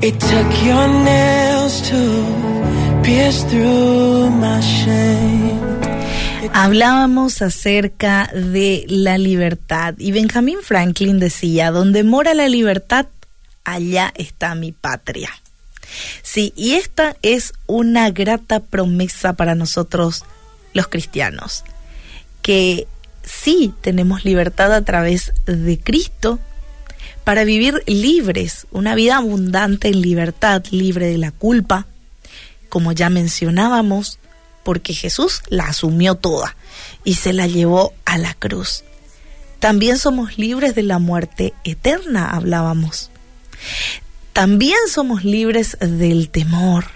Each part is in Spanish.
It your nails to pierce through my shame. Hablábamos acerca de la libertad y Benjamin Franklin decía, donde mora la libertad, allá está mi patria. Sí, y esta es una grata promesa para nosotros los cristianos, que sí tenemos libertad a través de Cristo, para vivir libres, una vida abundante en libertad, libre de la culpa, como ya mencionábamos, porque Jesús la asumió toda y se la llevó a la cruz. También somos libres de la muerte eterna, hablábamos. También somos libres del temor.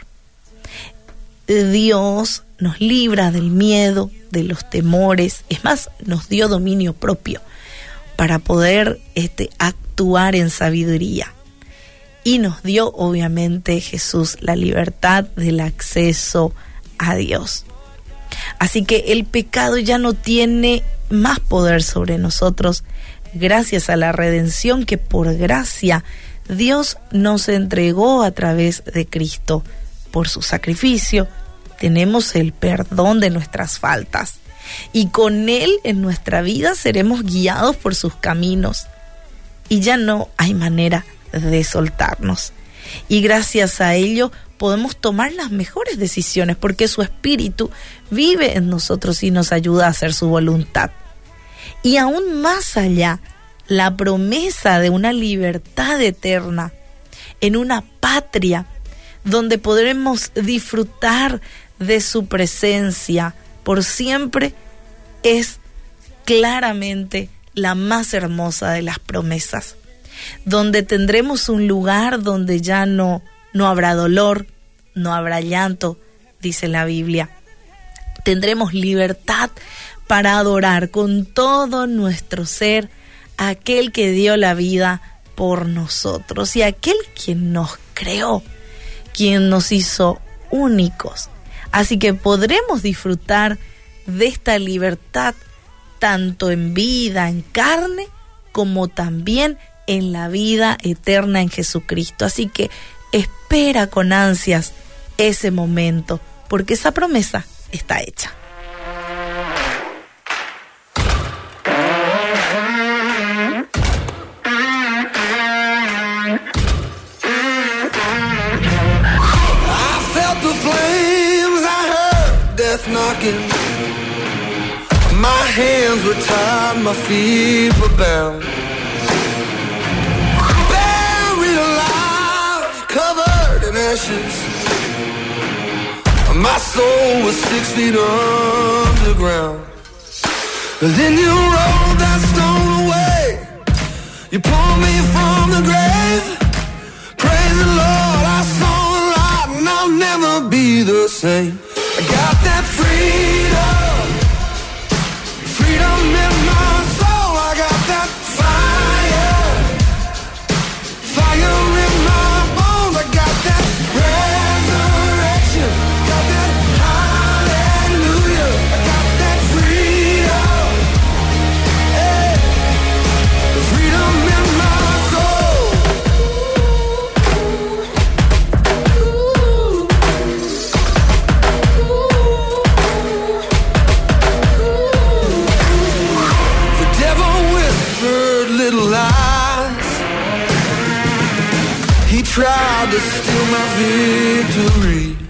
Dios nos libra del miedo, de los temores, es más, nos dio dominio propio para poder este, actuar en sabiduría. Y nos dio obviamente Jesús la libertad del acceso a Dios. Así que el pecado ya no tiene más poder sobre nosotros gracias a la redención que por gracia Dios nos entregó a través de Cristo. Por su sacrificio tenemos el perdón de nuestras faltas y con Él en nuestra vida seremos guiados por sus caminos y ya no hay manera de soltarnos. Y gracias a ello podemos tomar las mejores decisiones porque su espíritu vive en nosotros y nos ayuda a hacer su voluntad. Y aún más allá, la promesa de una libertad eterna en una patria donde podremos disfrutar de su presencia por siempre es claramente la más hermosa de las promesas, donde tendremos un lugar donde ya no, no habrá dolor, no habrá llanto, dice la Biblia. Tendremos libertad para adorar con todo nuestro ser a aquel que dio la vida por nosotros y aquel quien nos creó, quien nos hizo únicos. Así que podremos disfrutar de esta libertad tanto en vida, en carne, como también en la vida eterna en Jesucristo. Así que espera con ansias ese momento, porque esa promesa está hecha. My hands were tied, my feet were bound. Buried alive, covered in ashes. My soul was six feet underground. Then you rolled that stone away. You pulled me from the grave. Praise the Lord, I saw the light, and I'll never be the same. Tried to steal my victory.